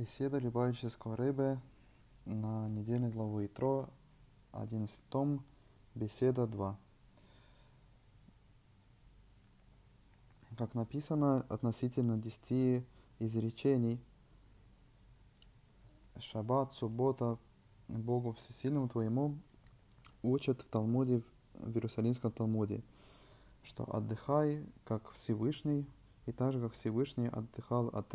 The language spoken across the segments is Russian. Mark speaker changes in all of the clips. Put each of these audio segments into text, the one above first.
Speaker 1: Беседа Любавического Рыбы на недельной главы Итро, 11 том, беседа 2. Как написано относительно десяти изречений, Шаббат, суббота, Богу Всесильному Твоему учат в Талмуде, в Иерусалимском Талмуде, что отдыхай, как Всевышний, и так же, как Всевышний отдыхал от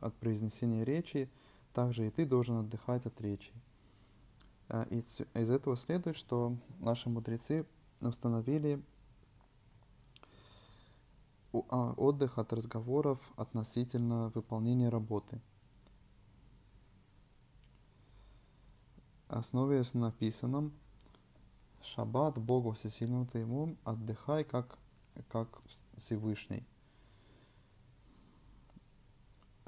Speaker 1: от произнесения речи, также и ты должен отдыхать от речи. А, из, из этого следует, что наши мудрецы установили а, отдых от разговоров относительно выполнения работы. Основываясь на написанном, Шаббат Богу Всесильному Твоему отдыхай как, как Всевышний –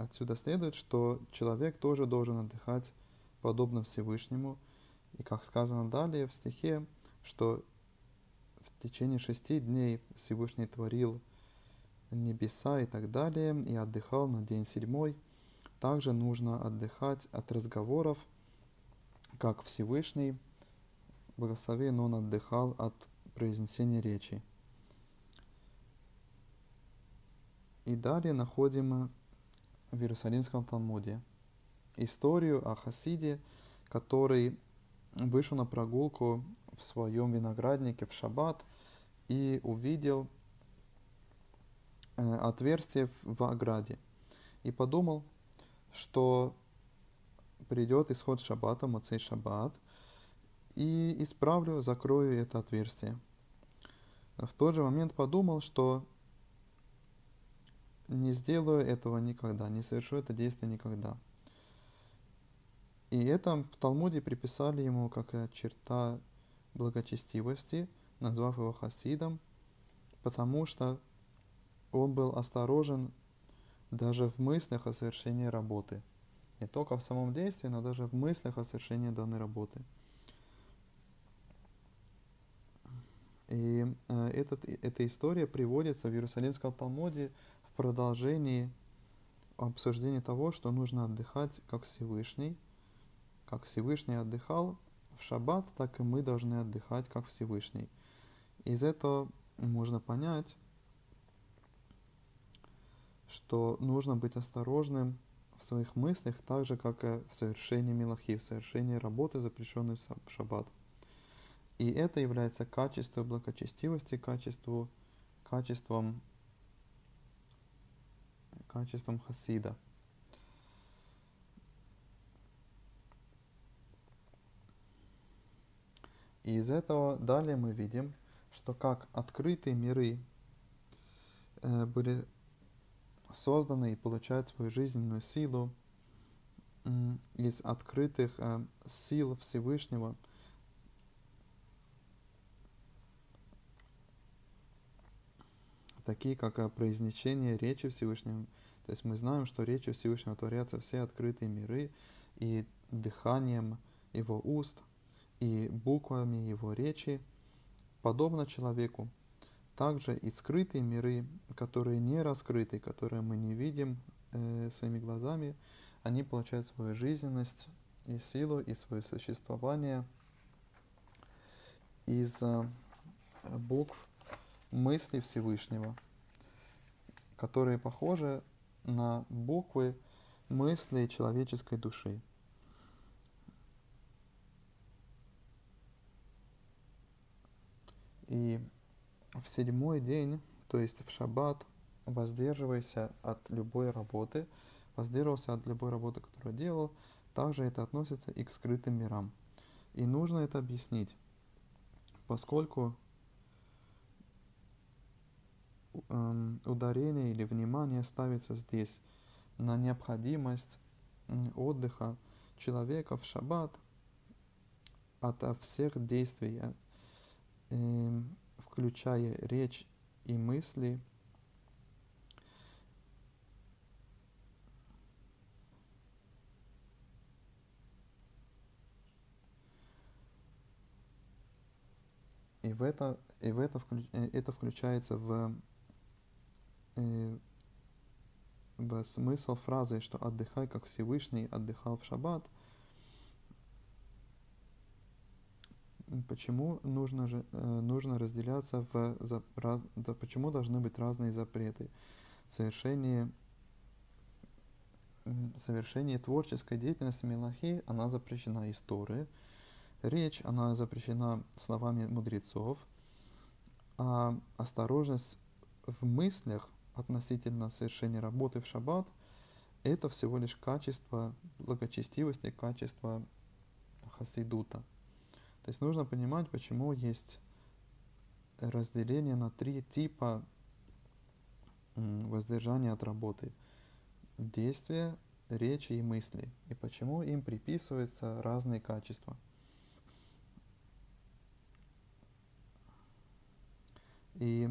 Speaker 1: Отсюда следует, что человек тоже должен отдыхать подобно Всевышнему. И как сказано далее в стихе, что в течение шести дней Всевышний творил небеса и так далее, и отдыхал на день седьмой. Также нужно отдыхать от разговоров, как Всевышний, благословен он отдыхал от произнесения речи. И далее находим в Иерусалимском Талмуде. Историю о Хасиде, который вышел на прогулку в своем винограднике в шаббат и увидел э, отверстие в ограде. И подумал, что придет исход шаббата, Моцей шаббат, и исправлю, закрою это отверстие. В тот же момент подумал, что не сделаю этого никогда, не совершу это действие никогда. И это в Талмуде приписали ему как черта благочестивости, назвав его хасидом, потому что он был осторожен даже в мыслях о совершении работы. Не только в самом действии, но даже в мыслях о совершении данной работы. И э, этот, эта история приводится в Иерусалимском Талмуде в продолжении обсуждения того, что нужно отдыхать как Всевышний. Как Всевышний отдыхал в шаббат, так и мы должны отдыхать как Всевышний. Из этого можно понять, что нужно быть осторожным в своих мыслях, так же, как и в совершении милахи, в совершении работы, запрещенной в шаббат. И это является качеством благочестивости, качеством, качеством качеством хасида. И из этого далее мы видим, что как открытые миры э, были созданы и получают свою жизненную силу э, из открытых э, сил Всевышнего, такие как э, произнесение речи Всевышнего, то есть мы знаем, что речью Всевышнего творятся все открытые миры, и дыханием его уст, и буквами его речи, подобно человеку. Также и скрытые миры, которые не раскрыты, которые мы не видим э, своими глазами, они получают свою жизненность и силу, и свое существование из э, букв мысли Всевышнего, которые похожи на буквы мыслей человеческой души. И в седьмой день, то есть в шаббат, воздерживайся от любой работы, воздерживался от любой работы, которую делал, также это относится и к скрытым мирам. И нужно это объяснить, поскольку ударение или внимание ставится здесь на необходимость отдыха человека в шаббат от всех действий, э, эм, включая речь и мысли, и в это, и в это, э, это включается в Э, смысл фразы, что отдыхай, как Всевышний отдыхал в шаббат, почему нужно, же, э, нужно разделяться в... За, раз, да, почему должны быть разные запреты? Совершение, совершение творческой деятельности Мелахи, она запрещена историей. Речь, она запрещена словами мудрецов. А осторожность в мыслях относительно совершения работы в шаббат – это всего лишь качество благочестивости, качество хасидута. То есть нужно понимать, почему есть разделение на три типа воздержания от работы. Действия, речи и мысли. И почему им приписываются разные качества. И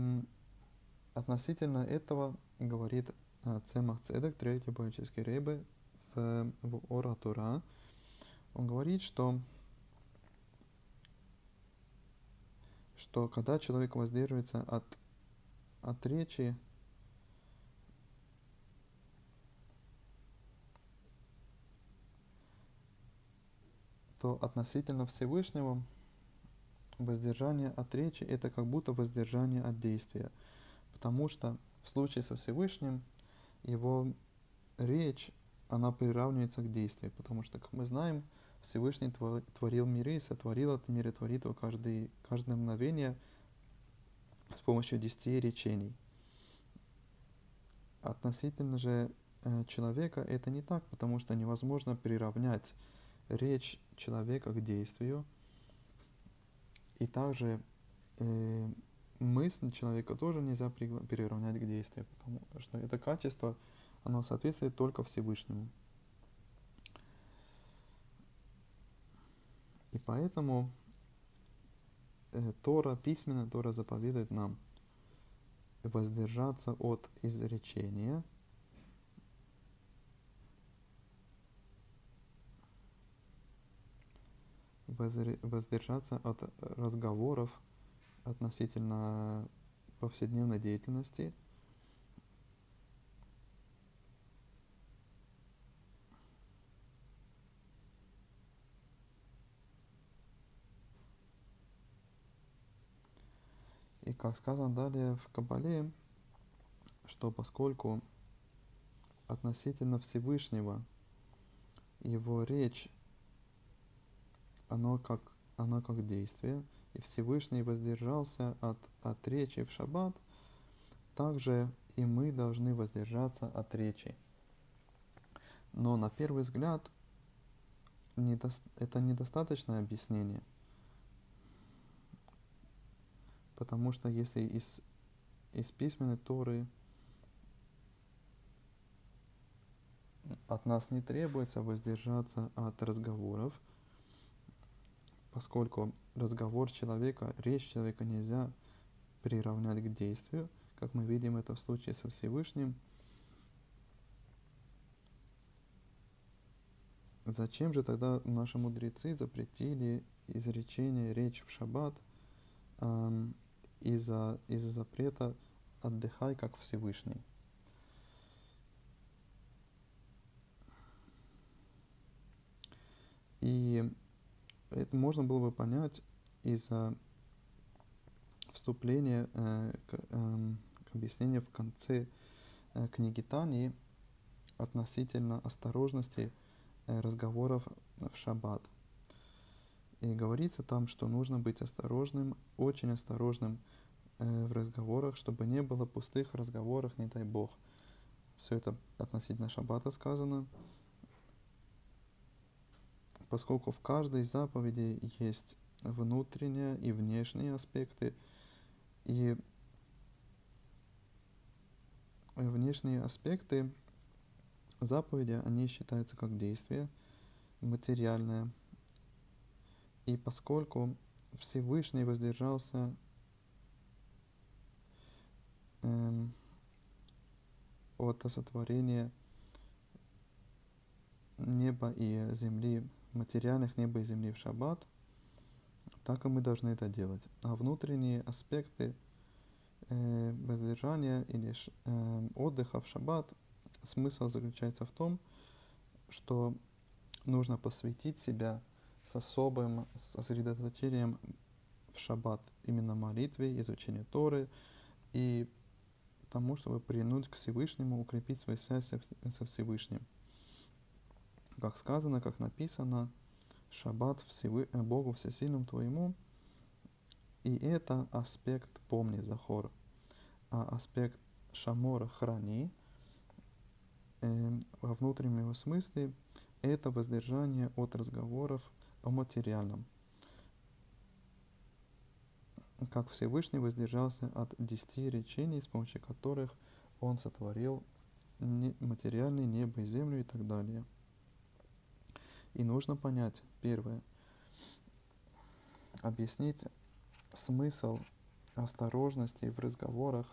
Speaker 1: относительно этого говорит э, Цемах Цедек, третий поэтический рейбы в, в Оратура. Он говорит, что, что когда человек воздерживается от, от речи, то относительно Всевышнего воздержание от речи – это как будто воздержание от действия. Потому что в случае со Всевышним его речь, она приравнивается к действию. Потому что, как мы знаем, Всевышний творил миры, сотворил этот мир и творит его каждый, каждое мгновение с помощью десяти речений. Относительно же э, человека это не так, потому что невозможно приравнять речь человека к действию – и также э, мысль человека тоже нельзя приравнять к действию, потому что это качество, оно соответствует только Всевышнему. И поэтому э, Тора, письменно Тора заповедует нам воздержаться от изречения – воздержаться от разговоров относительно повседневной деятельности. И как сказано далее в Кабале, что поскольку относительно Всевышнего его речь оно как, оно как действие, и Всевышний воздержался от, от речи в шаббат, также и мы должны воздержаться от речи. Но на первый взгляд недо, это недостаточное объяснение. Потому что если из, из письменной Торы от нас не требуется воздержаться от разговоров – поскольку разговор человека, речь человека нельзя приравнять к действию, как мы видим это в случае со Всевышним. Зачем же тогда наши мудрецы запретили изречение речь в шаббат эм, из-за из запрета «отдыхай, как Всевышний»? И это можно было бы понять из-за вступления э, к, э, к объяснению в конце э, книги Тани относительно осторожности э, разговоров в шаббат. И говорится там, что нужно быть осторожным, очень осторожным э, в разговорах, чтобы не было пустых разговоров, не дай бог. Все это относительно шаббата сказано поскольку в каждой заповеди есть внутренние и внешние аспекты, и внешние аспекты заповеди, они считаются как действие материальное. И поскольку Всевышний воздержался эм, от сотворения неба и земли материальных неба и земли в шаббат, так и мы должны это делать. А внутренние аспекты э, воздержания или э, отдыха в шаббат, смысл заключается в том, что нужно посвятить себя с особым сосредоточением в шаббат, именно молитве, изучению Торы и тому, чтобы принуть к Всевышнему, укрепить свою связь со Всевышним. Как сказано, как написано, шаббат Всевы... Э, Богу Всесильному твоему, и это аспект помни Захор, а аспект Шамора храни, э, во внутреннем его смысле это воздержание от разговоров о материальном. Как Всевышний воздержался от десяти речений, с помощью которых он сотворил материальное небо и землю и так далее. И нужно понять, первое, объяснить смысл осторожности в разговорах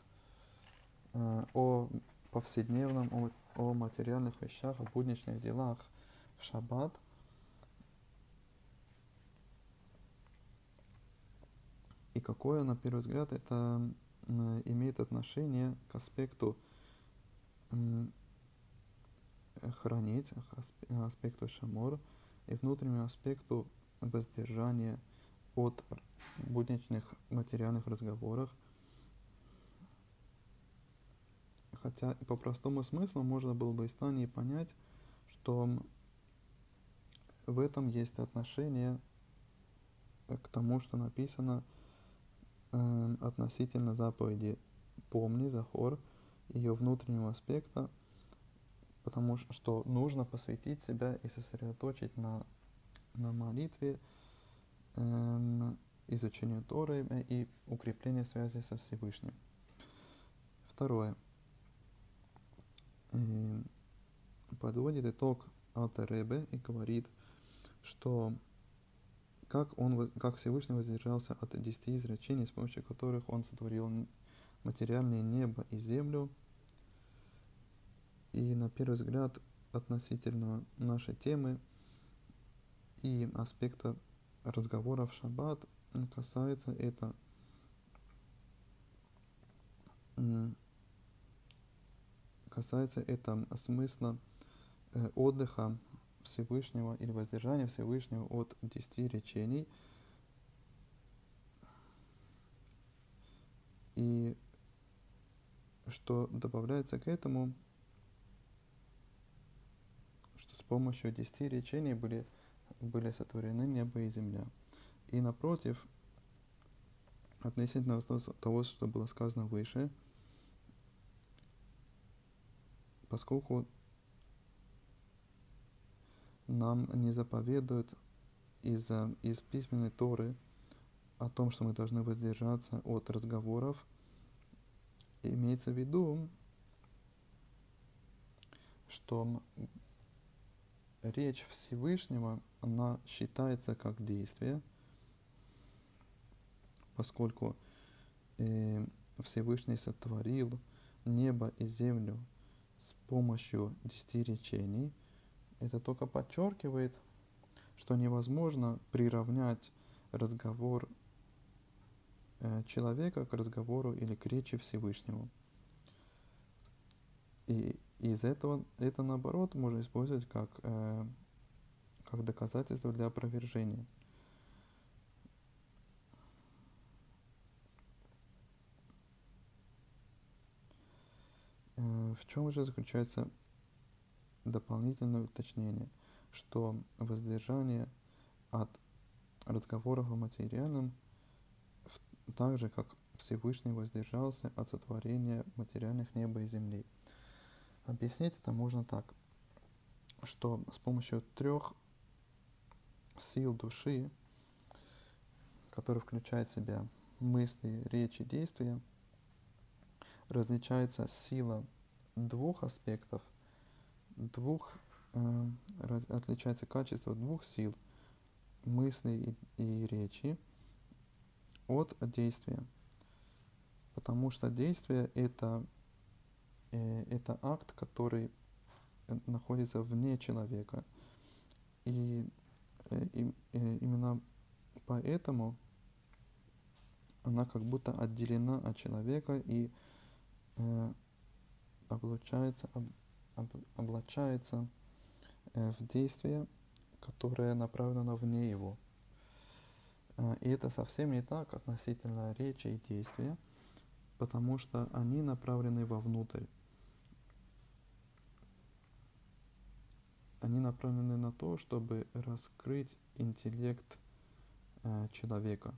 Speaker 1: э, о повседневном, о, о материальных вещах, о будничных делах в шаббат. И какое, на первый взгляд, это э, имеет отношение к аспекту хранить, аспекту шамор и внутреннему аспекту воздержания от будничных материальных разговоров. Хотя по простому смыслу можно было бы из Тани понять, что в этом есть отношение к тому, что написано э, относительно заповеди «Помни, Захор», ее внутреннего аспекта, потому что нужно посвятить себя и сосредоточить на, на молитве, э, изучению Торы и укреплению связи со Всевышним. Второе. Э, подводит итог Алтеребе и говорит, что как, он, как Всевышний воздержался от десяти изречений, с помощью которых он сотворил материальное небо и землю. И на первый взгляд относительно нашей темы и аспекта разговора в шаббат касается это касается это смысла э, отдыха Всевышнего или воздержания Всевышнего от десяти речений. И что добавляется к этому, что с помощью десяти речений были, были сотворены небо и земля. И напротив, относительно того, что было сказано выше, поскольку нам не заповедуют из, из письменной Торы о том, что мы должны воздержаться от разговоров, имеется в виду, что речь Всевышнего, она считается как действие – поскольку э, Всевышний сотворил небо и землю с помощью десяти речений, это только подчеркивает, что невозможно приравнять разговор э, человека к разговору или к речи Всевышнего. И из этого это наоборот можно использовать как, э, как доказательство для опровержения. В чем же заключается дополнительное уточнение, что воздержание от разговоров о материальном, так же как Всевышний воздержался от сотворения материальных неба и земли. Объяснить это можно так, что с помощью трех сил души, которые включают в себя мысли, речи, действия, различается сила двух аспектов, двух, э, отличается качество двух сил, мысли и, и речи, от действия. Потому что действие это, это акт, который находится вне человека. И, э, и э, именно поэтому она как будто отделена от человека и э, облучается, об, облачается э, в действие, которое направлено вне его. Э, и это совсем не так относительно речи и действия, потому что они направлены вовнутрь. Они направлены на то, чтобы раскрыть интеллект э, человека.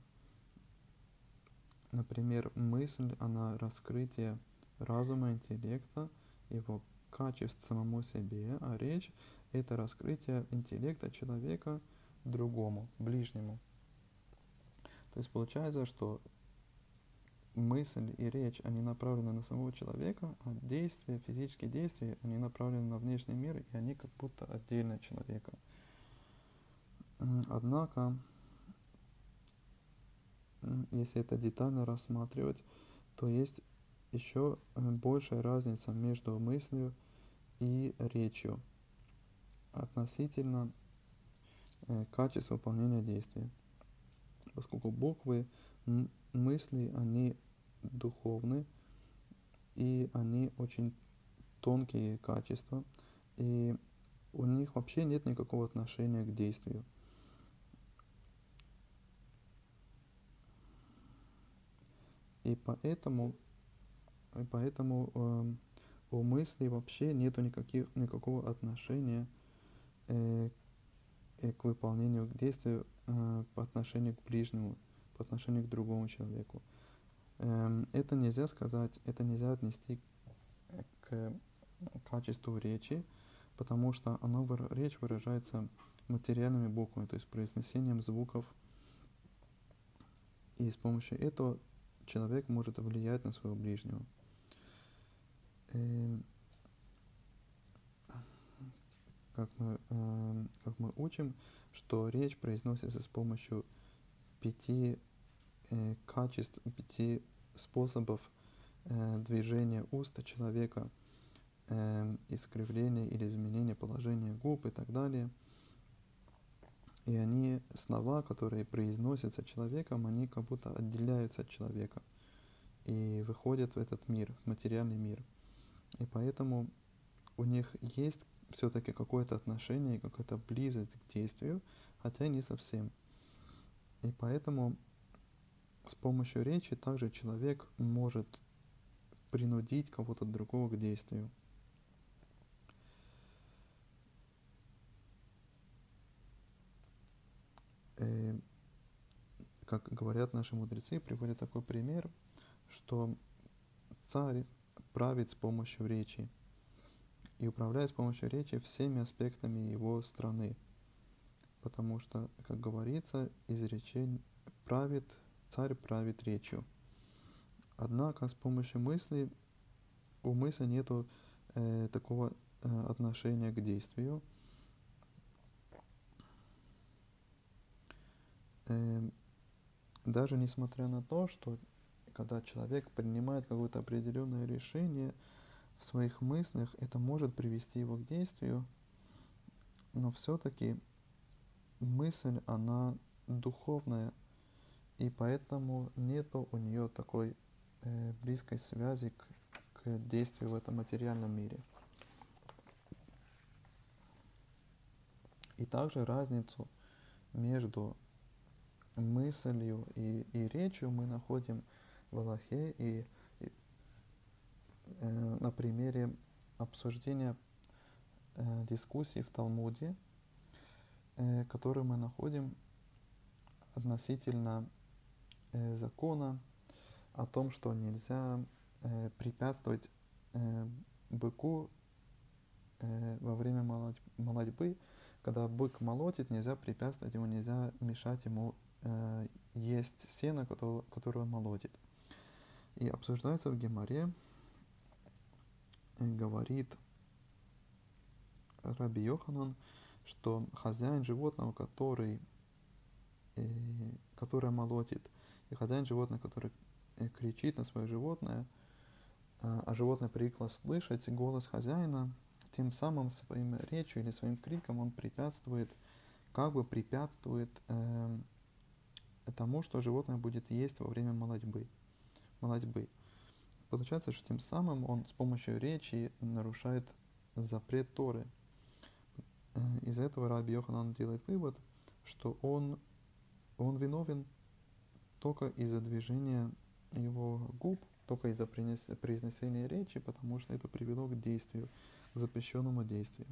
Speaker 1: Например, мысль, она раскрытие разума, интеллекта, его качеств самому себе, а речь – это раскрытие интеллекта человека другому, ближнему. То есть получается, что мысль и речь, они направлены на самого человека, а действия, физические действия, они направлены на внешний мир, и они как будто отдельно человека. Однако, если это детально рассматривать, то есть еще э, большая разница между мыслью и речью относительно э, качества выполнения действия. Поскольку буквы, мысли, они духовны, и они очень тонкие качества, и у них вообще нет никакого отношения к действию. И поэтому, и поэтому э, у мысли вообще нету никаких, никакого отношения э, э, к выполнению к действию э, по отношению к ближнему, по отношению к другому человеку. Э, это нельзя сказать, это нельзя отнести к качеству речи, потому что оно, речь выражается материальными буквами, то есть произнесением звуков. И с помощью этого человек может влиять на своего ближнего. Эм, как мы, эм, как мы учим, что речь произносится с помощью пяти э, качеств, пяти способов э, движения уста человека, э, искривления или изменения положения губ и так далее – и они, слова, которые произносятся человеком, они как будто отделяются от человека и выходят в этот мир, в материальный мир. И поэтому у них есть все-таки какое-то отношение, какая-то близость к действию, хотя не совсем. И поэтому с помощью речи также человек может принудить кого-то другого к действию. э, как говорят наши мудрецы, приводят такой пример, что царь правит с помощью речи и управляет с помощью речи всеми аспектами его страны. Потому что, как говорится, изречение правит, царь правит речью. Однако с помощью мысли у мысли нету э, такого э, отношения к действию, Эм, даже несмотря на то, что когда человек принимает какое-то определенное решение в своих мыслях, это может привести его к действию, но все-таки мысль, она духовная, и поэтому нету у нее такой э, близкой связи к, к действию в этом материальном мире. И также разницу между мыслью и, и речью мы находим в Аллахе и, и э, на примере обсуждения э, дискуссий в Талмуде, э, который мы находим относительно закона о том, что нельзя э, препятствовать э, быку э, во время молодьбы, когда бык молотит, нельзя препятствовать ему, нельзя мешать ему э, есть сено, которое, он молотит. И обсуждается в Геморе, говорит Раби Йоханан, что хозяин животного, который, э, которое молотит, и хозяин животного, который э, кричит на свое животное, э, а животное привыкло слышать голос хозяина, тем самым своим речью или своим криком он препятствует, как бы препятствует э, тому, что животное будет есть во время молодьбы. молодьбы. Получается, что тем самым он с помощью речи нарушает запрет Торы. Э, из этого Раби Йоханан делает вывод, что он, он виновен только из-за движения его губ, только из-за произнесения речи, потому что это привело к действию, к запрещенному действию.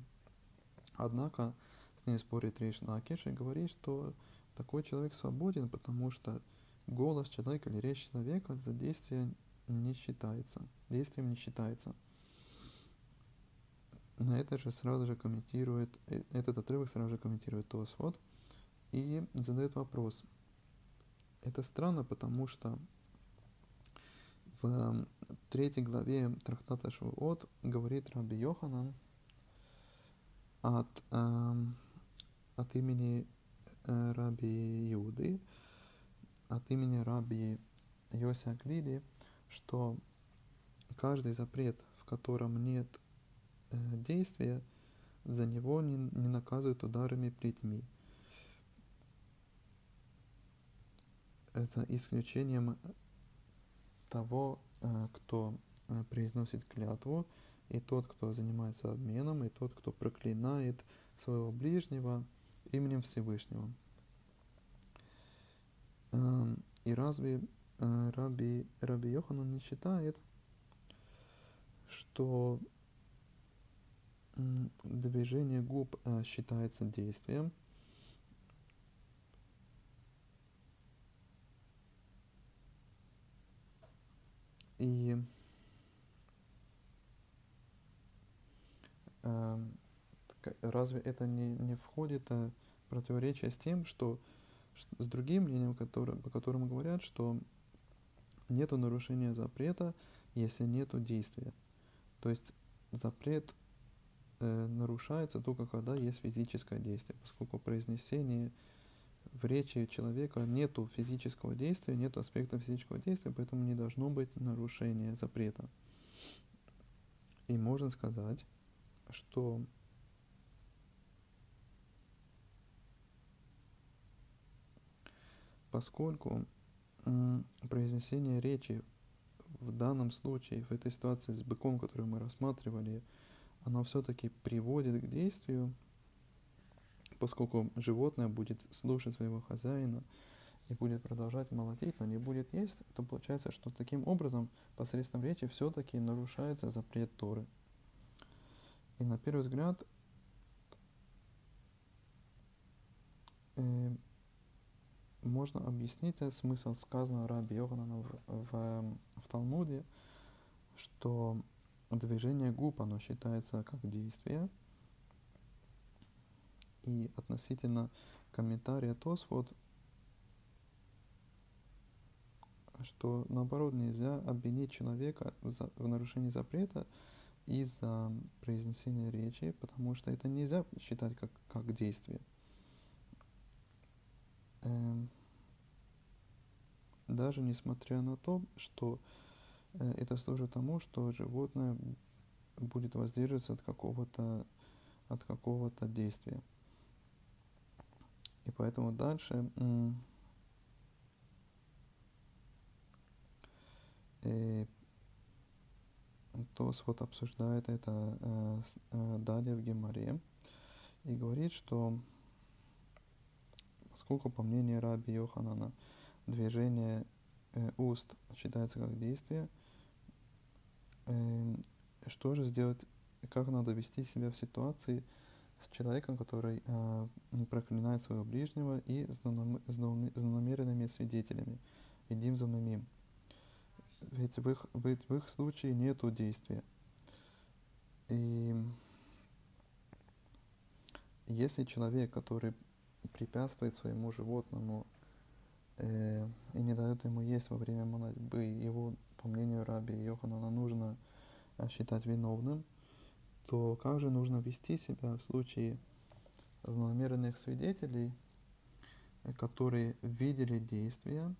Speaker 1: Однако с ним спорит Рейш Накиш и говорит, что такой человек свободен, потому что голос человека или речь человека за действие не считается, действием не считается. На это же сразу же комментирует, э, этот отрывок сразу же комментирует Тосфот и задает вопрос. Это странно, потому что в третьей главе трактата Шуот говорит Раби Йоханан от, э, от имени э, Раби Юды, от имени Раби Йося Глиди, что каждый запрет, в котором нет э, действия, за него не, не наказывают ударами плетьми. Это исключением того, э, кто э, произносит клятву, и тот, кто занимается обменом, и тот, кто проклинает своего ближнего именем Всевышнего. Эм, и разве э, Раби, Раби Йоханан не считает, что движение губ считается действием, И э, разве это не, не входит в противоречие с тем, что, с другим мнением, который, по которому говорят, что нету нарушения запрета, если нету действия. То есть запрет э, нарушается только когда есть физическое действие, поскольку произнесение в речи человека нету физического действия, нет аспекта физического действия, поэтому не должно быть нарушения запрета. И можно сказать, что поскольку произнесение речи в данном случае, в этой ситуации с быком, которую мы рассматривали, оно все-таки приводит к действию, поскольку животное будет слушать своего хозяина и будет продолжать молотить, но не будет есть, то получается, что таким образом посредством речи все-таки нарушается запрет Торы. И на первый взгляд э, можно объяснить смысл сказанного Раби Йоханана в, в, в Талмуде, что движение губ, оно считается как действие, и относительно комментария Тосфот, что наоборот нельзя обвинить человека в, в нарушении запрета из-за произнесения речи, потому что это нельзя считать как, как действие. Эм, даже несмотря на то, что э, это служит тому, что животное будет воздерживаться от какого-то от какого-то действия. И поэтому дальше и Тос вот обсуждает это э, э, далее в Геморе и говорит, что поскольку по мнению Раби Йоханана движение э, уст считается как действие, э, что же сделать, как надо вести себя в ситуации, с человеком, который э, проклинает своего ближнего и злонамеренными свидетелями. Идим за ними. Ведь в их, ведь в их случае нет действия. И если человек, который препятствует своему животному э, и не дает ему есть во время молодьбы, его, по мнению раби Йоханана, нужно считать виновным – то как же нужно вести себя в случае злонамеренных свидетелей, которые видели действия,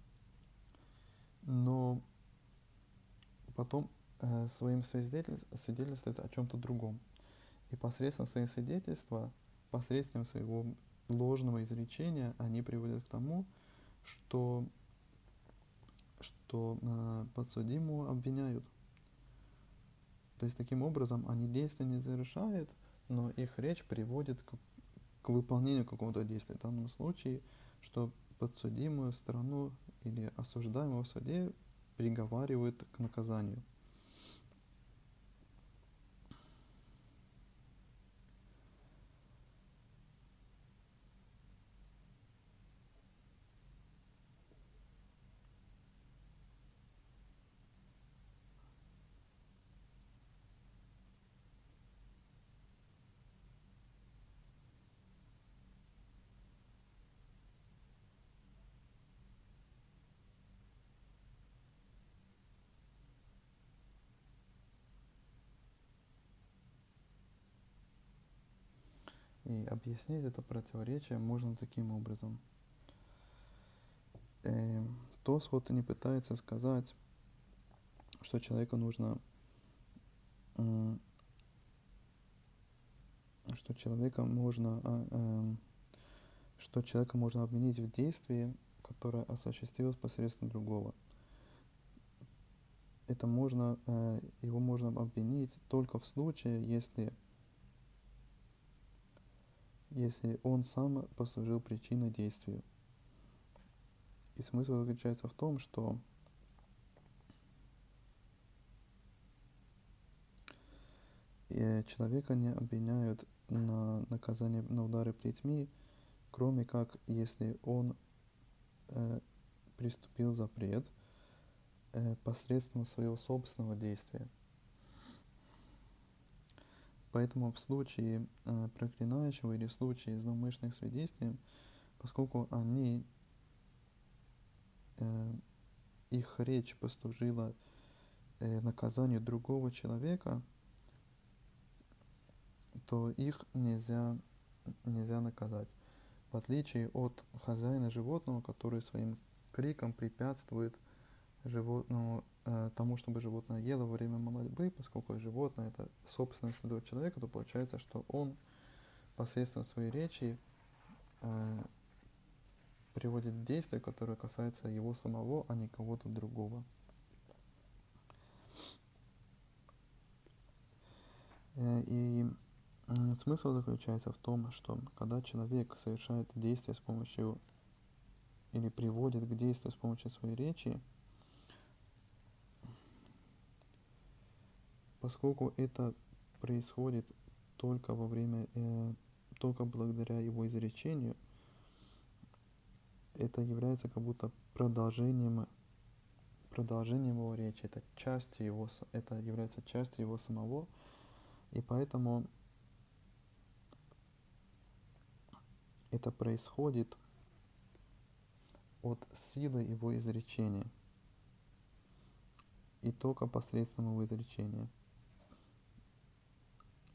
Speaker 1: но потом э, своим свидетельствуют о чем-то другом. И посредством своих свидетельства, посредством своего ложного изречения, они приводят к тому, что, что э, подсудимого обвиняют – То есть таким образом они действия не завершают, но их речь приводит к, к выполнению какого-то действия. В данном случае, что подсудимую сторону или осуждаемого в суде приговаривают к наказанию. Объяснить это противоречие можно таким образом. Э, Тос вот не пытается сказать, что человеку нужно, э, что человека можно, э, э, что человека можно обвинить в действии, которое осуществилось посредством другого. Это можно, э, его можно обвинить только в случае, если если он сам послужил причиной действию. И смысл заключается в том, что э, человека не обвиняют на наказание на удары плетьми, кроме как если он э, приступил запрет э, посредством своего собственного действия. Поэтому в случае э, проклинающего или в случае злоумышленных свидетелей, поскольку они, э, их речь послужила э, наказанию другого человека, то их нельзя, нельзя наказать. В отличие от хозяина животного, который своим криком препятствует животному тому, чтобы животное ело во время молодьбы, поскольку животное это собственность этого человека, то получается, что он посредством своей речи э, приводит действия, которые касаются его самого, а не кого-то другого. Э, и смысл заключается в том, что когда человек совершает действие с помощью или приводит к действию с помощью своей речи, поскольку это происходит только во время, э, только благодаря его изречению, это является как будто продолжением, продолжением его речи, это частью его, это является частью его самого, и поэтому это происходит от силы его изречения. И только посредством его изречения.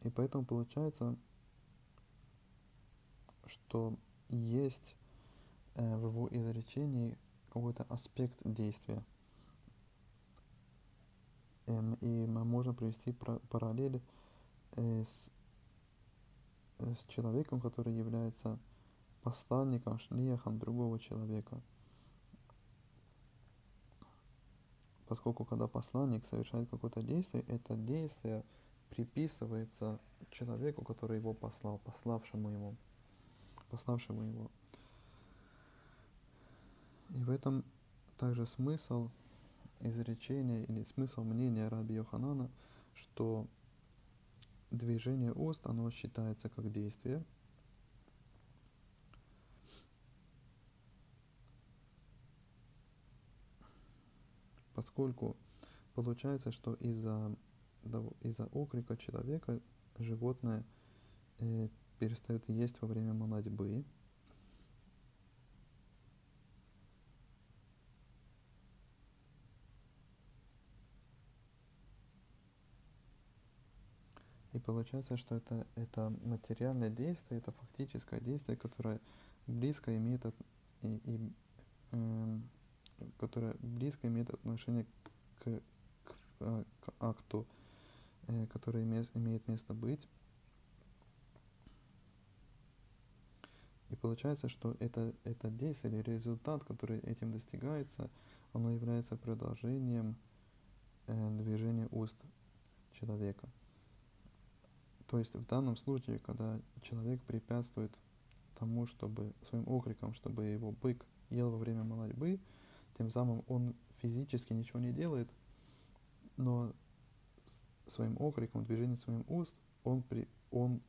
Speaker 1: И поэтому получается, что есть э, в его изречении какой-то аспект действия. Эм, и мы можем привести параллель э, с, с человеком, который является посланником, шлихом другого человека. Поскольку когда посланник совершает какое-то действие, это действие – приписывается человеку, который его послал, пославшему его, пославшему его. И в этом также смысл изречения или смысл мнения Раби Йоханана, что движение уст, оно считается как действие, поскольку получается, что из-за из-за окрика человека животное э, перестает есть во время молодьбы. И получается, что это, это материальное действие, это фактическое действие, которое близко имеет, от, и, и, э, которое близко имеет отношение к, к, э, к акту Э, который имеет место быть. И получается, что это, это действие или результат, который этим достигается, оно является продолжением э, движения уст. человека. То есть в данном случае, когда человек препятствует тому, чтобы своим окриком, чтобы его бык ел во время молодьбы, тем самым он физически ничего не делает, но своим окриком, движением своим уст он, при, он,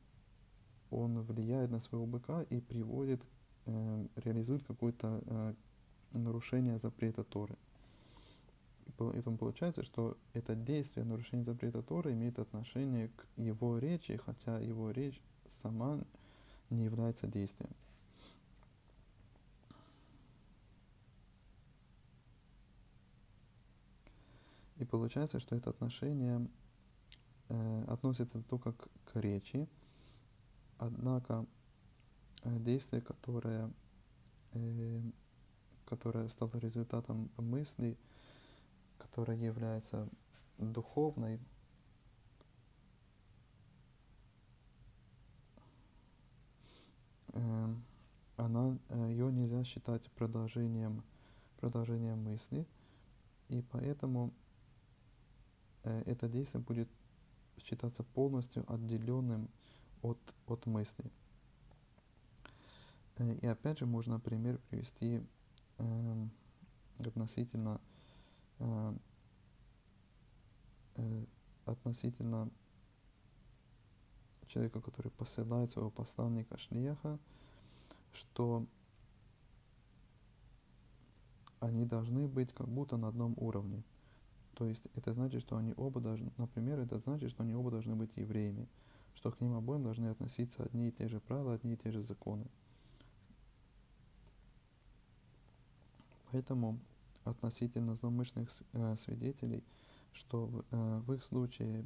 Speaker 1: он влияет на своего быка и приводит, э, реализует какое-то э, нарушение запрета Торы. И поэтому получается, что это действие нарушения запрета Торы имеет отношение к его речи, хотя его речь сама не является действием. И получается, что это отношение э, относится только к, к речи, однако э, действие, которое, э, которое стало результатом мысли, которая является духовной, э, она, э, ее нельзя считать продолжением, продолжением мысли, и поэтому Э, это действие будет считаться полностью отделенным от, от мысли. Э, и опять же можно пример привести э, относительно э, э, относительно человека, который посылает своего посланника Шлеха, что они должны быть как будто на одном уровне. То есть это значит, что они оба должны, например, это значит, что они оба должны быть евреями, что к ним обоим должны относиться одни и те же правила, одни и те же законы. Поэтому относительно злоумышленных э, свидетелей, что э, в их случае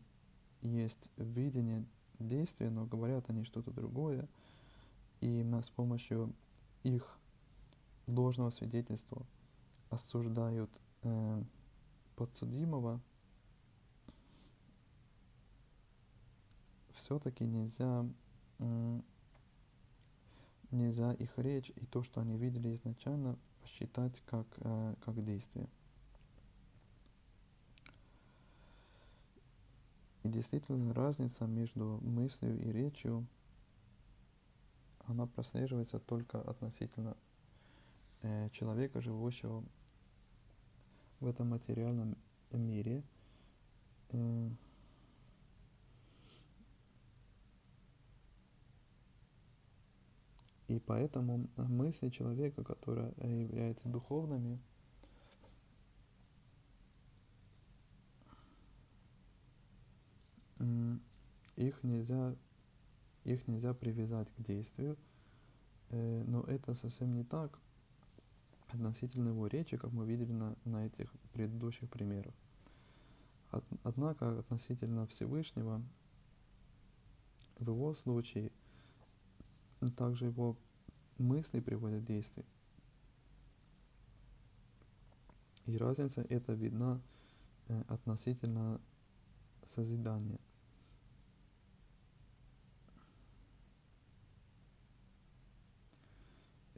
Speaker 1: есть видение действия, но говорят они что-то другое, и с помощью их ложного свидетельства осуждают э, подсудимого все-таки нельзя, нельзя их речь и то, что они видели изначально, считать как, э, как действие. И действительно разница между мыслью и речью, она прослеживается только относительно э, человека, живущего в этом материальном мире. Э, и поэтому мысли человека, которые являются духовными, их нельзя, их нельзя привязать к действию, э, но это совсем не так, относительно его речи, как мы видели на, на этих предыдущих примерах. От, однако относительно Всевышнего, в его случае, также его мысли приводят в действие. И разница эта видна э, относительно созидания.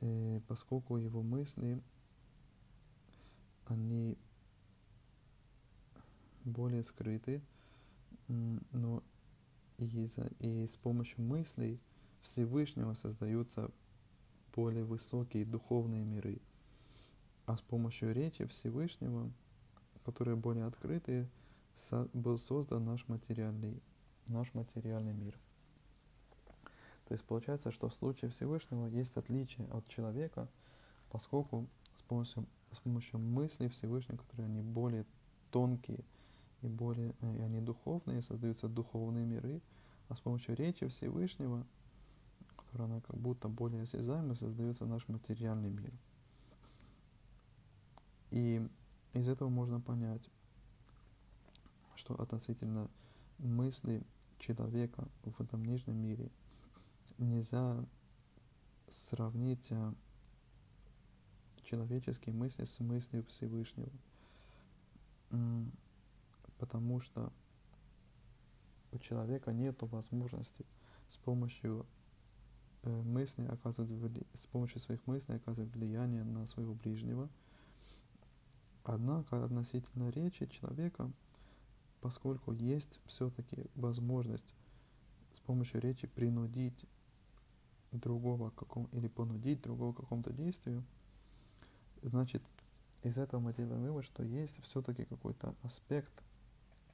Speaker 1: Э, поскольку его мысли, они более скрыты, но и, за, и с помощью мыслей Всевышнего создаются более высокие духовные миры. А с помощью речи Всевышнего, которые более открытые, со, был создан наш материальный, наш материальный мир. То есть получается, что в случае Всевышнего есть отличие от человека, поскольку с помощью, с помощью мыслей Всевышнего, которые они более тонкие и более э, и они духовные, создаются духовные миры, а с помощью речи Всевышнего, которая она как будто более осязаемая, создается наш материальный мир. И из этого можно понять, что относительно мысли человека в этом нижнем мире – нельзя сравнить а, человеческие мысли с мыслью Всевышнего. Потому что у человека нет возможности с помощью э, мыслей оказывать с помощью своих мыслей оказывать влияние на своего ближнего. Однако относительно речи человека поскольку есть все-таки возможность с помощью речи принудить другого каком, или понудить другого к какому-то действию, значит, из этого мы делаем вывод, что есть все-таки какой-то аспект,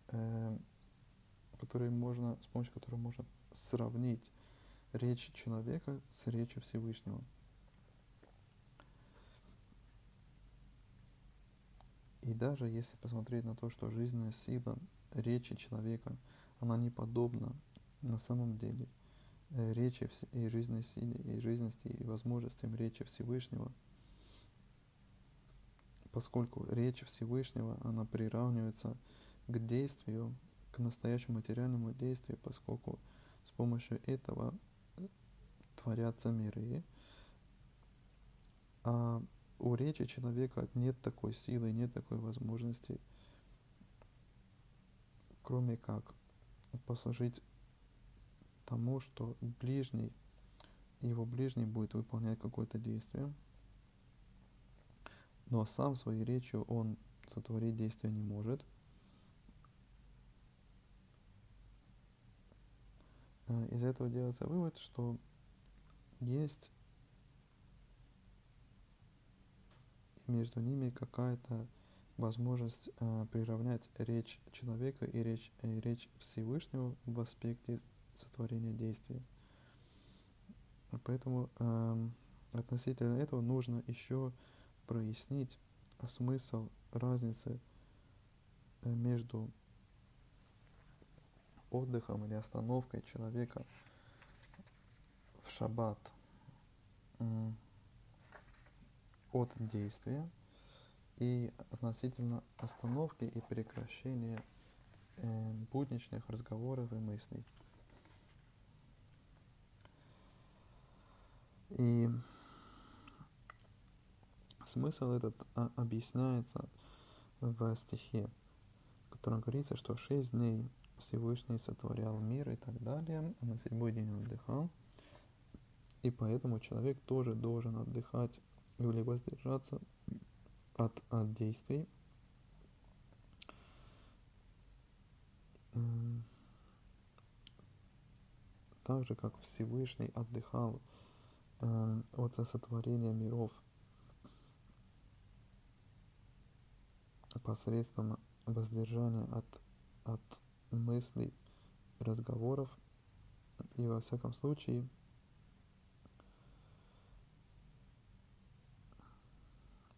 Speaker 1: э, который можно, с помощью которого можно сравнить речь человека с речью Всевышнего. И даже если посмотреть на то, что жизненная сила речи человека, она не подобна на самом деле речи и жизненной силе, и жизненности, и возможностям речи Всевышнего, поскольку речь Всевышнего, она приравнивается к действию, к настоящему материальному действию, поскольку с помощью этого творятся миры, а у речи человека нет такой силы, нет такой возможности, кроме как послужить тому, что ближний, его ближний будет выполнять какое-то действие, но сам своей речью он сотворить действие не может. Э, из этого делается вывод, что есть между ними какая-то возможность э, приравнять речь человека и речь, и речь Всевышнего в аспекте сотворения действия. Поэтому э, относительно этого нужно еще прояснить смысл разницы э, между отдыхом или остановкой человека в шаббат от действия и относительно остановки и прекращения э, будничных разговоров и мыслей. И смысл этот а, объясняется в стихе, в котором говорится, что шесть дней Всевышний сотворял мир и так далее, а на седьмой день он отдыхал. И поэтому человек тоже должен отдыхать или воздержаться от, от действий. Эм, так же, как Всевышний отдыхал от сотворения миров посредством воздержания от, от мыслей, разговоров, и во всяком случае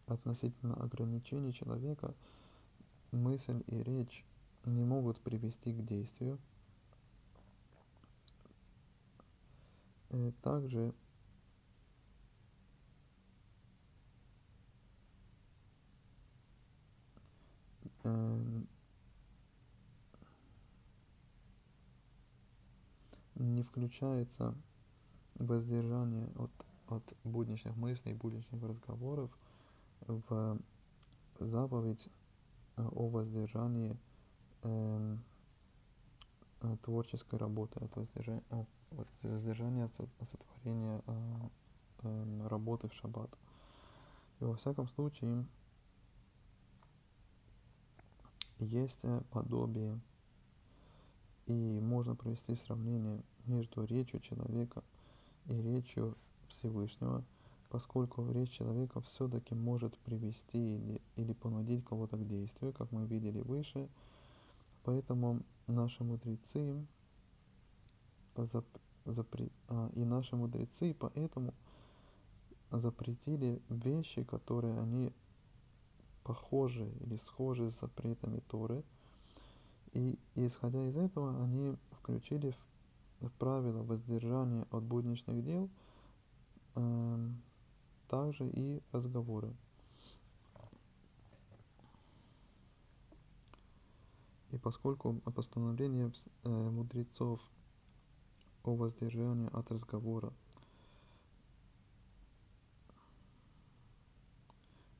Speaker 1: относительно ограничений человека мысль и речь не могут привести к действию. И э, также не включается воздержание от, от будничных мыслей, будничных разговоров – в заповедь э, о воздержании э, творческой работы, от воздержания, от воздержания от сотворения э, э, работы в шаббат. И во всяком случае есть э, подобие, и можно провести сравнение между речью человека и речью Всевышнего – поскольку речь человека все-таки может привести или, или понудить кого-то к действию, как мы видели выше. Поэтому наши мудрецы зап, запре, а, и наши мудрецы поэтому запретили вещи, которые они похожи или схожи с запретами Торы. И, и исходя из этого, они включили в, в правило воздержания от будничных дел э, также и разговоры. И поскольку постановление э, мудрецов о воздержании от разговора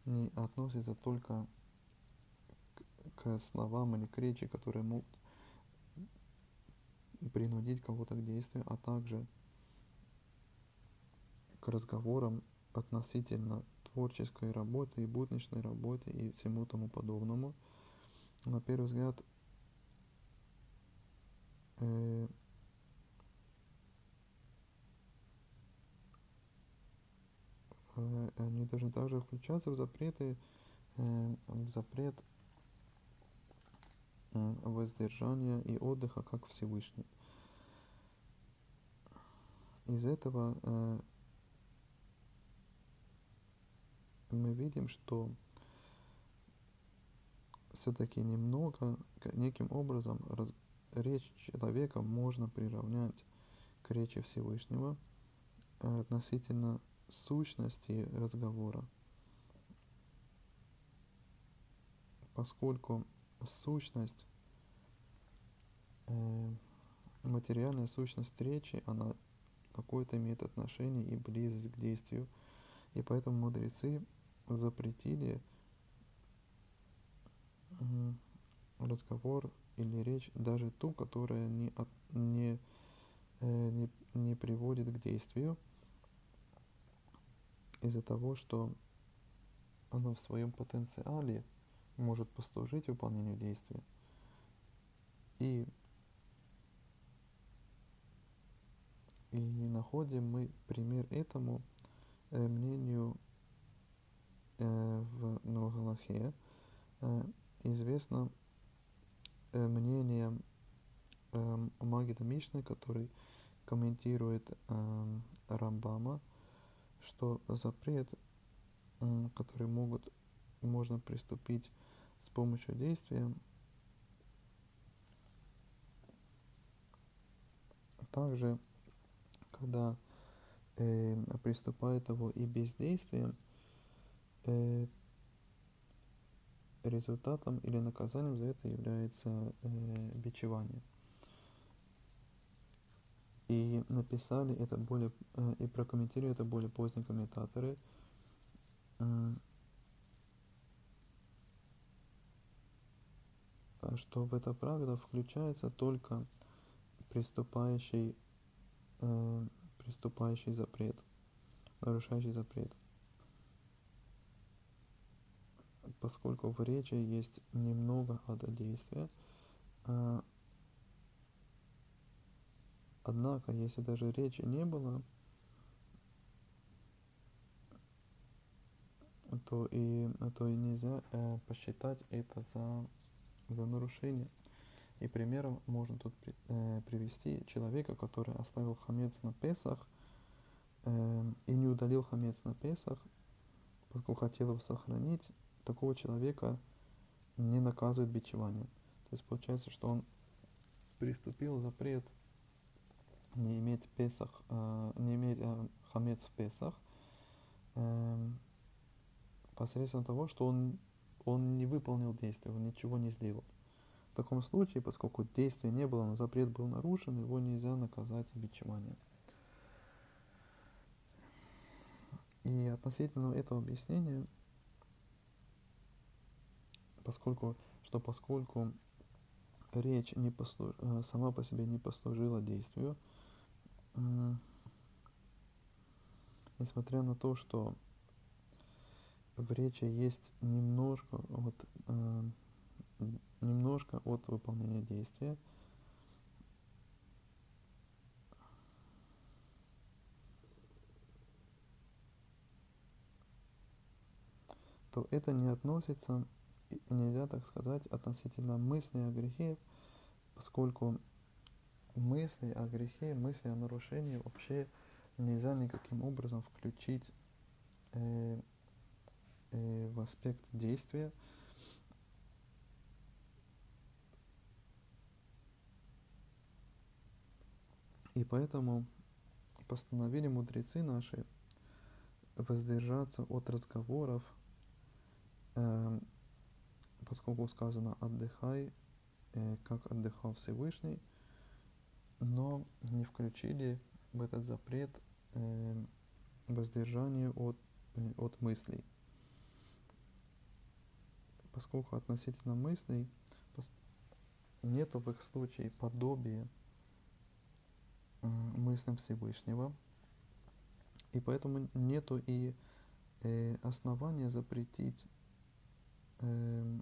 Speaker 1: не относится только к, словам или к речи, которые могут принудить кого-то к действию, а также к разговорам относительно творческой работы и будничной работы и всему тому подобному. На первый взгляд, э, они должны также включаться в запреты, э, в запрет э, воздержания и отдыха, как Всевышний. Из этого э, мы видим, что все-таки немного, неким образом раз, речь человека можно приравнять к речи Всевышнего э, относительно сущности разговора. Поскольку сущность, э, материальная сущность речи, она какое-то имеет отношение и близость к действию, и поэтому мудрецы запретили разговор или речь, даже ту, которая не, от, не, э, не, не приводит к действию, из-за того, что она в своем потенциале может послужить выполнению действия. И, и находим мы пример этому э, мнению э, в Ногалахе. Э, известно э, мнение э, Магида Мишны, который комментирует э, Рамбама, что запрет, который могут, можно приступить с помощью действия, также, когда э, приступает его и бездействием, э, результатом или наказанием за это является э, бичевание. И написали это более, э, и прокомментировали это более поздние комментаторы. Э, что в это правило включается только приступающий, э, приступающий запрет, нарушающий запрет. поскольку в речи есть немного действия. А, однако, если даже речи не было, то и, то и нельзя э, посчитать это за, за нарушение. И примером можно тут при, э, привести человека, который оставил хамец на Песах э, и не удалил хамец на Песах, поскольку хотел его сохранить, такого человека не наказывает бичеванием. То есть получается, что он приступил запрет не иметь Песах, э, не иметь э, хамец в Песах, э, посредством того, что он, он не выполнил действие, он ничего не сделал. В таком случае, поскольку действия не было, но запрет был нарушен, его нельзя наказать бичеванием. И относительно этого объяснения поскольку, что поскольку речь не послуж, э, сама по себе не послужила действию, несмотря на то, что в речи есть немножко от, э, немножко от выполнения действия, то это не относится нельзя так сказать относительно мысли о грехе, поскольку мысли о грехе, мысли о нарушении вообще нельзя никаким образом включить э, э, в аспект действия. И поэтому постановили мудрецы наши воздержаться от разговоров, э, поскольку сказано «отдыхай», э, как отдыхал Всевышний, но не включили в этот запрет э, воздержание от, э, от мыслей. Поскольку относительно мыслей нету в их случае подобия э, мыслям Всевышнего, и поэтому нету и э, основания запретить э,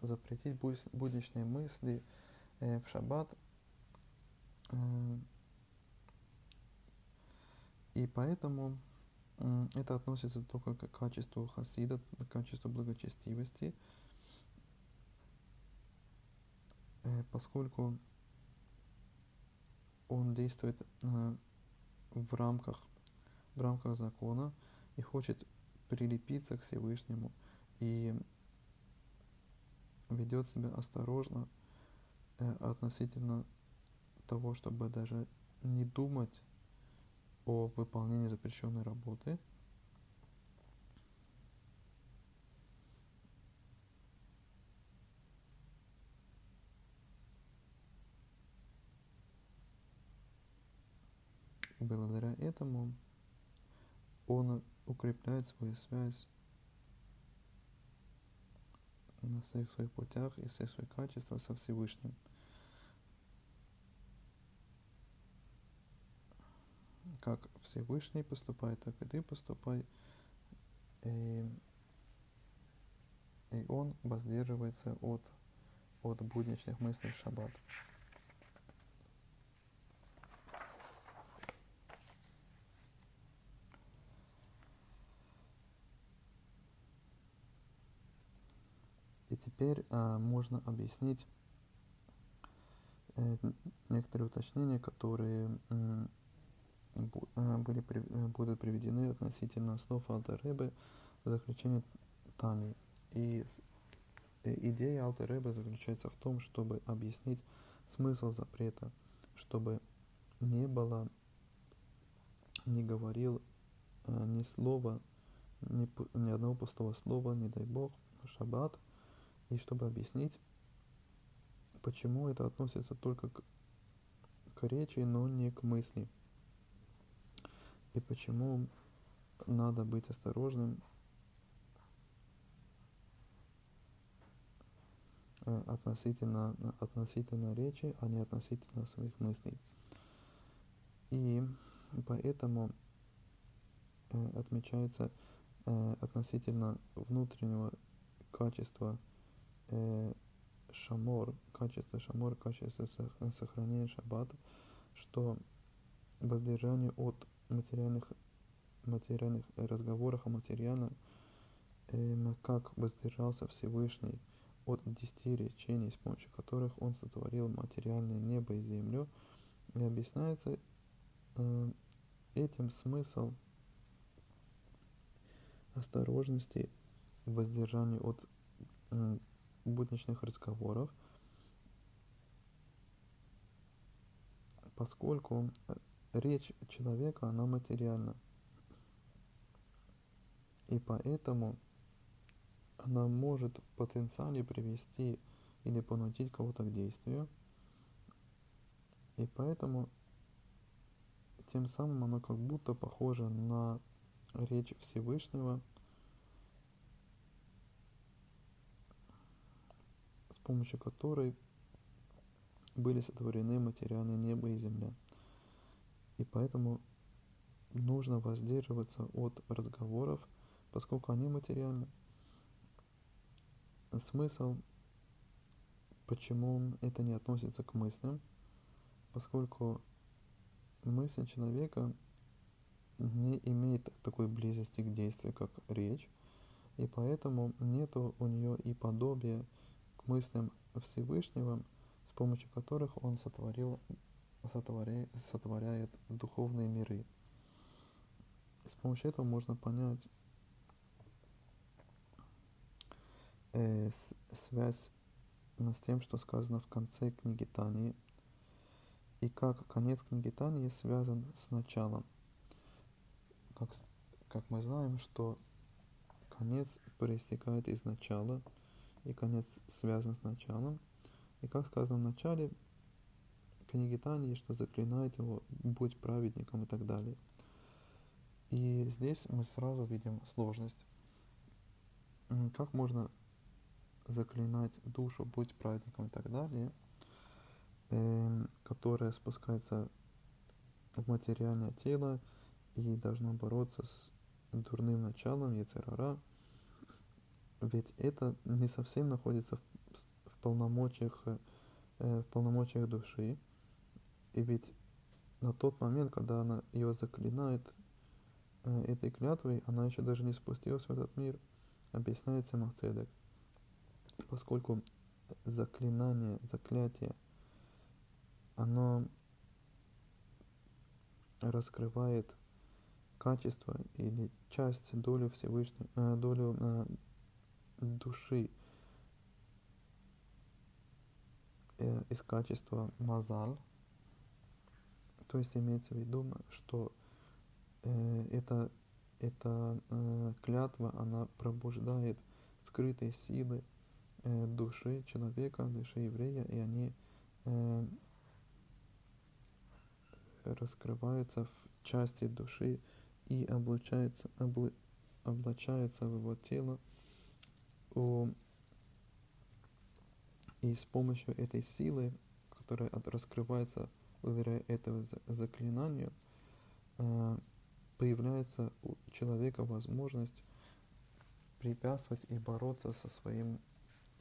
Speaker 1: запретить будничные мысли в шаббат. Э, и поэтому э, это относится только к качеству хасида, к качеству благочестивости, э, поскольку он действует э, в рамках, в рамках закона и хочет прилепиться к Всевышнему и ведет себя осторожно э, относительно того, чтобы даже не думать о выполнении запрещенной работы. Благодаря этому он укрепляет свою связь на всех своих путях и все свои качества со Всевышним. Как Всевышний поступает, так и ты поступай. И, и он воздерживается от, от будничных мыслей в шаббат. И теперь а, можно объяснить э, некоторые уточнения, которые были, э, будут приведены относительно слов Алтеребе в заключении Тани. И э, идея Алтеребе заключается в том, чтобы объяснить смысл запрета, чтобы не было, не говорил э, ни слова, ни, ни одного пустого слова, не дай Бог, шаббат – и чтобы объяснить, почему это относится только к, к речи, но не к мысли. И почему надо быть осторожным э, относительно, относительно речи, а не относительно своих мыслей. И поэтому э, отмечается э, относительно внутреннего качества шамор, качество шамор, качество сохранения шаббата, что воздержание от материальных, материальных разговоров о материальном, э, как воздержался Всевышний от десяти речений, с помощью которых он сотворил материальное небо и землю, и объясняется э, этим смысл осторожности воздержания от будничных разговоров, поскольку э, речь человека, она материальна. И поэтому она может потенциально привести или понудить кого-то к действию. И поэтому тем самым оно как будто похоже на речь Всевышнего – помощью которой были сотворены материальное небо и земля. И поэтому нужно воздерживаться от разговоров, поскольку они материальны. Смысл, почему это не относится к мыслям, поскольку мысль человека не имеет такой близости к действию, как речь, и поэтому нету у нее и подобия к мыслям Всевышнего, с помощью которых он сотворил, сотворяет, сотворяет духовные миры. С помощью этого можно понять э, связь с тем, что сказано в конце книги Тани, и как конец книги Тани связан с началом. Как, как мы знаем, что конец проистекает из начала – и конец связан с началом. И как сказано в начале книги Тани, что заклинает его «будь праведником» и так далее. И здесь мы сразу видим сложность. Как можно заклинать душу «будь праведником» и так далее, э, которая спускается в материальное тело и должно бороться с дурным началом Ецерара – ведь это не совсем находится в, в полномочиях э, в полномочиях души. И ведь на тот момент, когда она ее заклинает э, этой клятвой, она еще даже не спустилась в этот мир, объясняется Махцедек. Поскольку заклинание, заклятие, оно раскрывает качество или часть долю Всевышнего, э, долю э, души э, из качества мазал, то есть имеется в виду, что э, это, эта э, клятва, она пробуждает скрытые силы э, души человека, души еврея, и они э, раскрываются в части души и облачается, обла, облачается в его тело. О, и с помощью этой силы, которая раскрывается благодаря этому заклинанию, э, появляется у человека возможность препятствовать и бороться со своим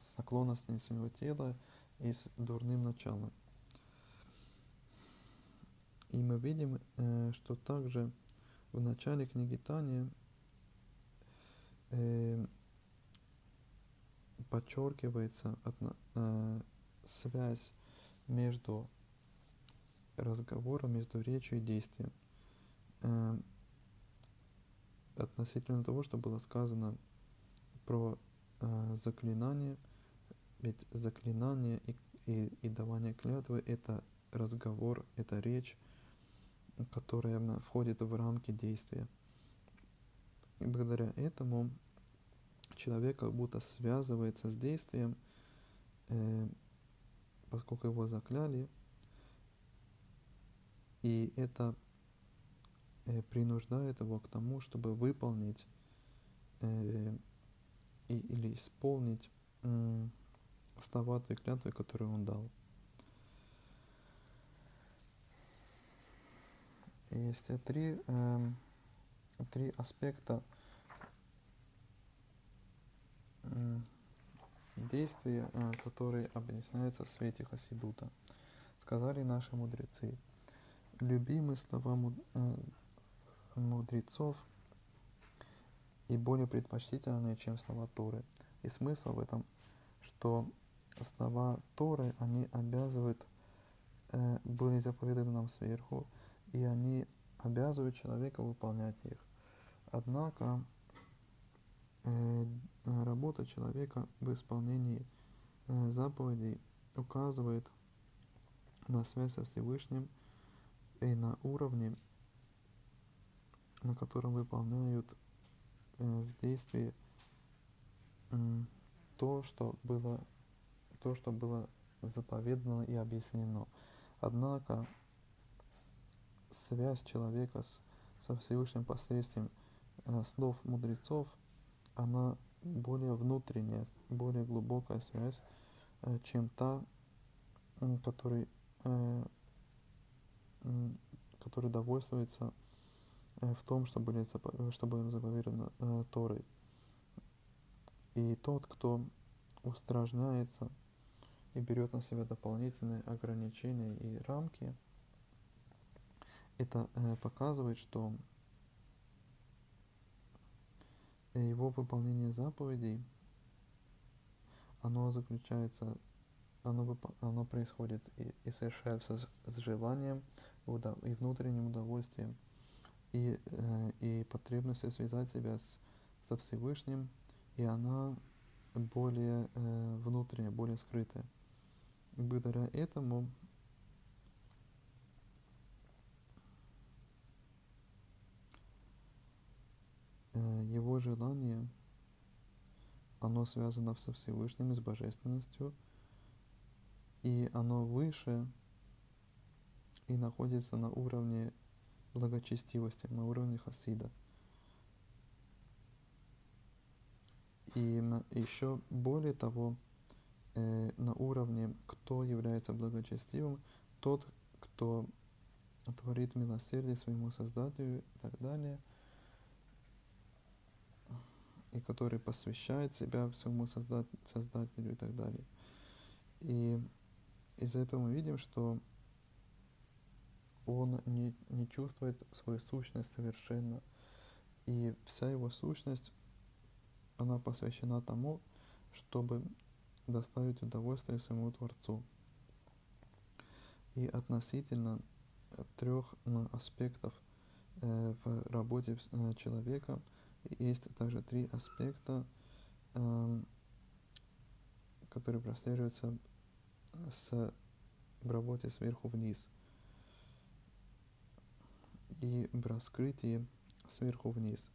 Speaker 1: с наклонностями своего тела и с дурным началом. И мы видим, э, что также в начале книги Тани э, подчеркивается связь между разговором, между речью и действием. Э, относительно того, что было сказано про э, заклинание, ведь заклинание и, и, и давание клятвы это разговор, это речь, которая входит в рамки действия. И благодаря этому человек как будто связывается с действием, э, поскольку его закляли, и это э, принуждает его к тому, чтобы выполнить э, и, или исполнить э, слова клятвы, которую он дал. Есть три, э, три аспекта э, действия, э, которые объясняются в свете Хасидута. Сказали наши мудрецы. Любимые слова э, мудрецов и более предпочтительные, чем слова Торы. И смысл в этом, что слова Торы, они обязывают, э, были заповеданы нам сверху, и они обязывают человека выполнять их. Однако э, работа человека в исполнении э, заповедей указывает на связь со Всевышним и на уровне, на котором выполняют э, в действии то, что было, то, что было заповедано и объяснено. Однако связь человека с, со Всевышним посредством э, слов мудрецов, она более внутренняя, более глубокая связь, э, чем та, э, который, э, который довольствуется э, в том, что, были, что было заповедано э, Торой. И тот, кто устражняется и берет на себя дополнительные ограничения и рамки – это э, показывает, что его выполнение заповедей, оно заключается, оно, оно происходит и, и совершается с, с желанием и внутренним удовольствием, и, э, и потребностью связать себя с, со Всевышним, и она более э, внутренняя, более скрытая. И благодаря этому Э, его желание, оно связано со Всевышним, с божественностью, и оно выше и находится на уровне благочестивости, на уровне хасида. И еще более того, э, на уровне, кто является благочестивым, тот, кто творит милосердие своему Создателю и так далее – и который посвящает себя своему создателю и так далее. И из этого мы видим, что он не, не чувствует свою сущность совершенно. И вся его сущность, она посвящена тому, чтобы доставить удовольствие своему Творцу. И относительно трех ну, аспектов э, в работе э, человека есть также три аспекта, э, которые прослеживаются с, в работе сверху вниз. И раскрытии сверху вниз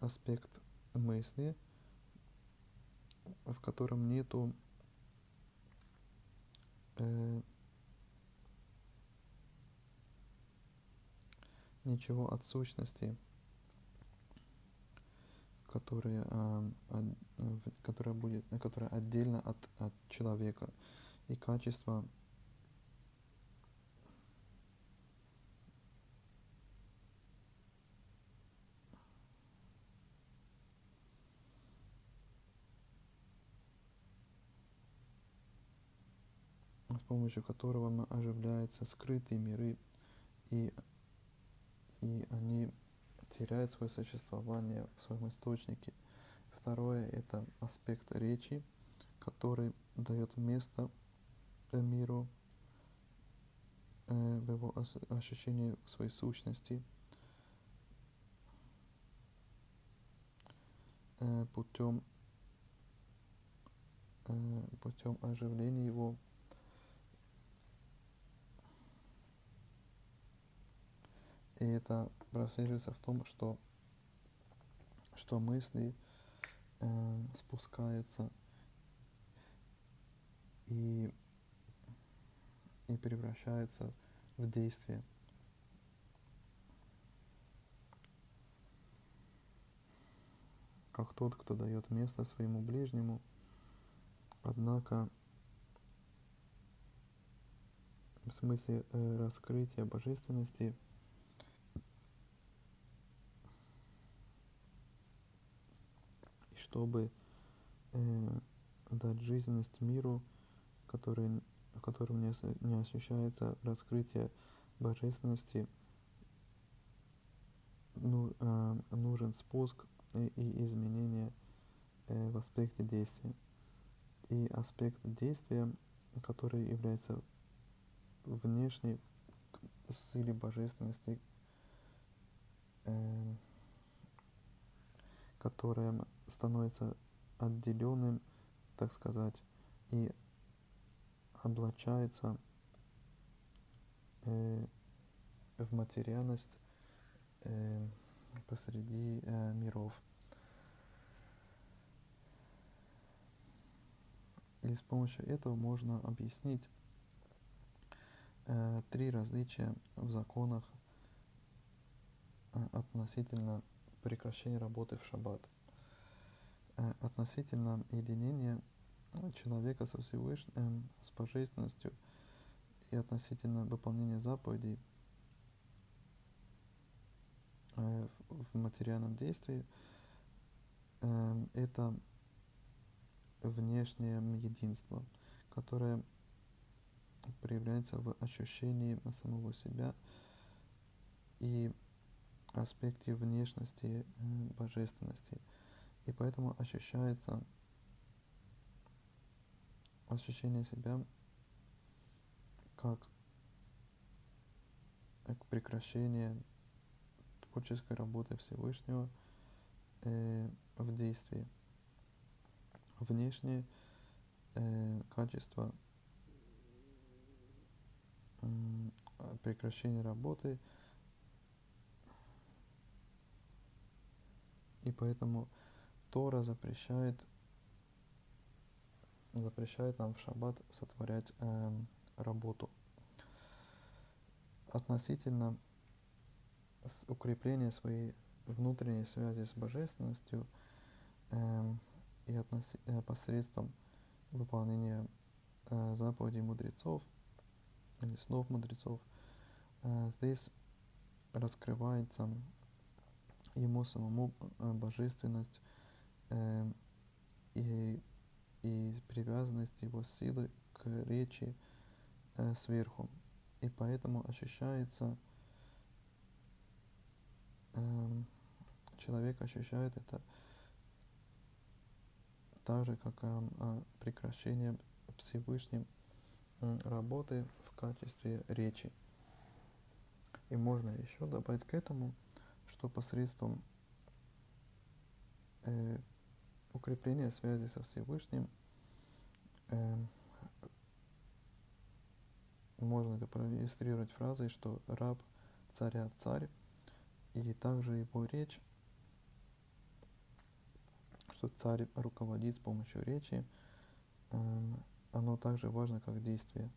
Speaker 1: аспект мысли, в котором нету э, ничего от сущности, которая, а, которая, будет, которая отдельно от, от человека. И качество помощью которого оживляются скрытые миры и и они теряют свое существование в своем источнике. Второе – это аспект речи, который дает место миру э, в его ощущении своей сущности э, путем, э, путем оживления его И это прослеживается в том, что, что мысли э, спускаются и, и превращаются в действие. Как тот, кто дает место своему ближнему, однако в смысле э, раскрытия божественности – чтобы э, дать жизненность миру, который, в котором не, не ощущается раскрытие божественности, ну, э, нужен спуск и, и изменение э, в аспекте действия. И аспект действия, который является внешней силе божественности, э, которая становится отделенным, так сказать, и облачается э, в материальность э, посреди э, миров. И с помощью этого можно объяснить э, три различия в законах э, относительно прекращения работы в шаббат. Э, относительно единения человека со Всевышним, с божественностью и относительно выполнения заповедей э, в материальном действии, это внешнее единство, которое проявляется в ощущении самого себя и аспекте внешности э, божественности – и поэтому ощущается ощущение себя как, как прекращение творческой работы Всевышнего э, в действии. Внешнее э, качество э, прекращения работы и поэтому Тора запрещает, запрещает нам в шаббат сотворять э, работу. Относительно укрепления своей внутренней связи с божественностью э, и относи, э, посредством выполнения э, заповедей мудрецов или снов мудрецов, э, здесь раскрывается ему самому э, божественность э, и, и привязанность его силы к речи э, сверху. И поэтому ощущается, э, человек ощущает это так же, как э, прекращение Всевышним э, работы в качестве речи. И можно еще добавить к этому, что посредством э, укрепления связи со Всевышним э, можно это проиллюстрировать фразой, что раб царя царь, и также его речь, что царь руководит с помощью речи, э, оно также важно, как действие.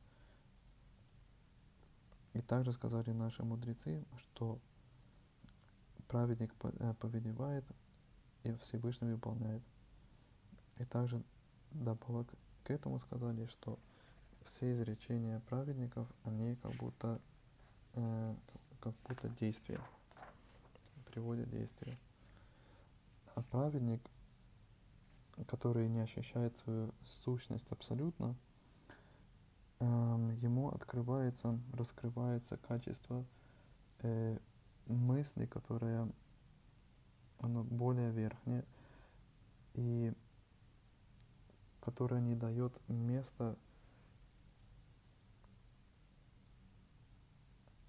Speaker 1: И также сказали наши мудрецы, что праведник э, повелевает и Всевышний выполняет. И также добавок к этому сказали, что все изречения праведников, они как будто, э, как будто действия, приводят действия. А праведник, который не ощущает свою сущность абсолютно, э, ему открывается, раскрывается качество э, мысли, которое оно более верхнее, и которое не дает места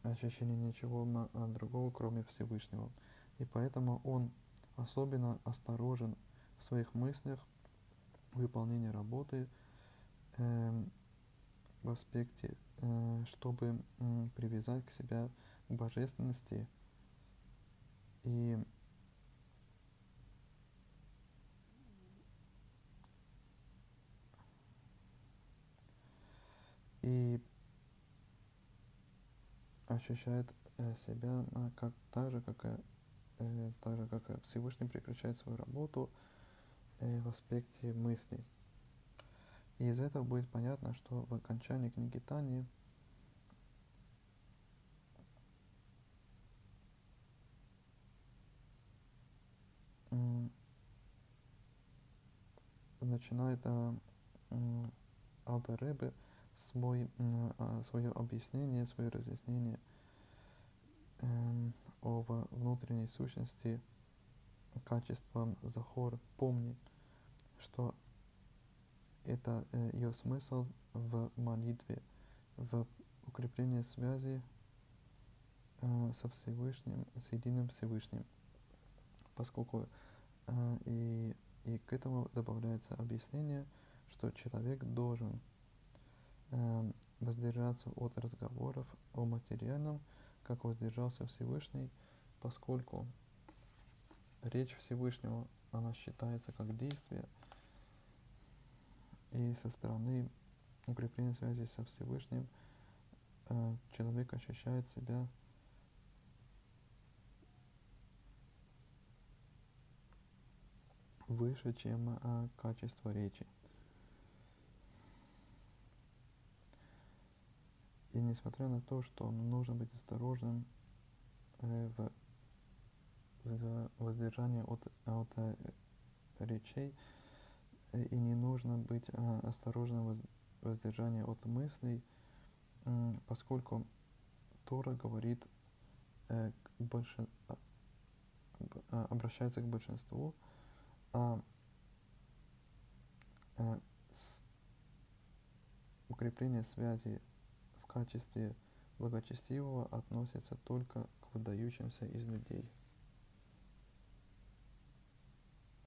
Speaker 1: ощущению ничего а, другого, кроме Всевышнего. И поэтому он особенно осторожен в своих мыслях, в выполнении работы э, в аспекте, э, чтобы э, привязать к себя к божественности и и ощущает э, себя как так же, как, э, так же, как Всевышний прекращает свою работу э, в аспекте мыслей. И из этого будет понятно, что в окончании книги Тани начинает а, Алтаребе свой, а, свое объяснение, свое разъяснение эм, о внутренней сущности качества Захор. Помни, что это э, ее смысл в молитве, в укреплении связи э, со Всевышним, с единым Всевышним, поскольку э, и, и к этому добавляется объяснение, что человек должен воздержаться от разговоров о материальном, как воздержался Всевышний, поскольку речь Всевышнего, она считается как действие, и со стороны укрепления связи со Всевышним э, человек ощущает себя выше, чем э, качество речи. Несмотря на то, что нужно быть осторожным э, в, воздержании от, от э, речей, э, и не нужно быть э, осторожным в воздержании от мыслей, поскольку Тора говорит, к больше, э, обращается к большинству, а укрепление связи качестве благочестивого относится только к выдающимся из людей.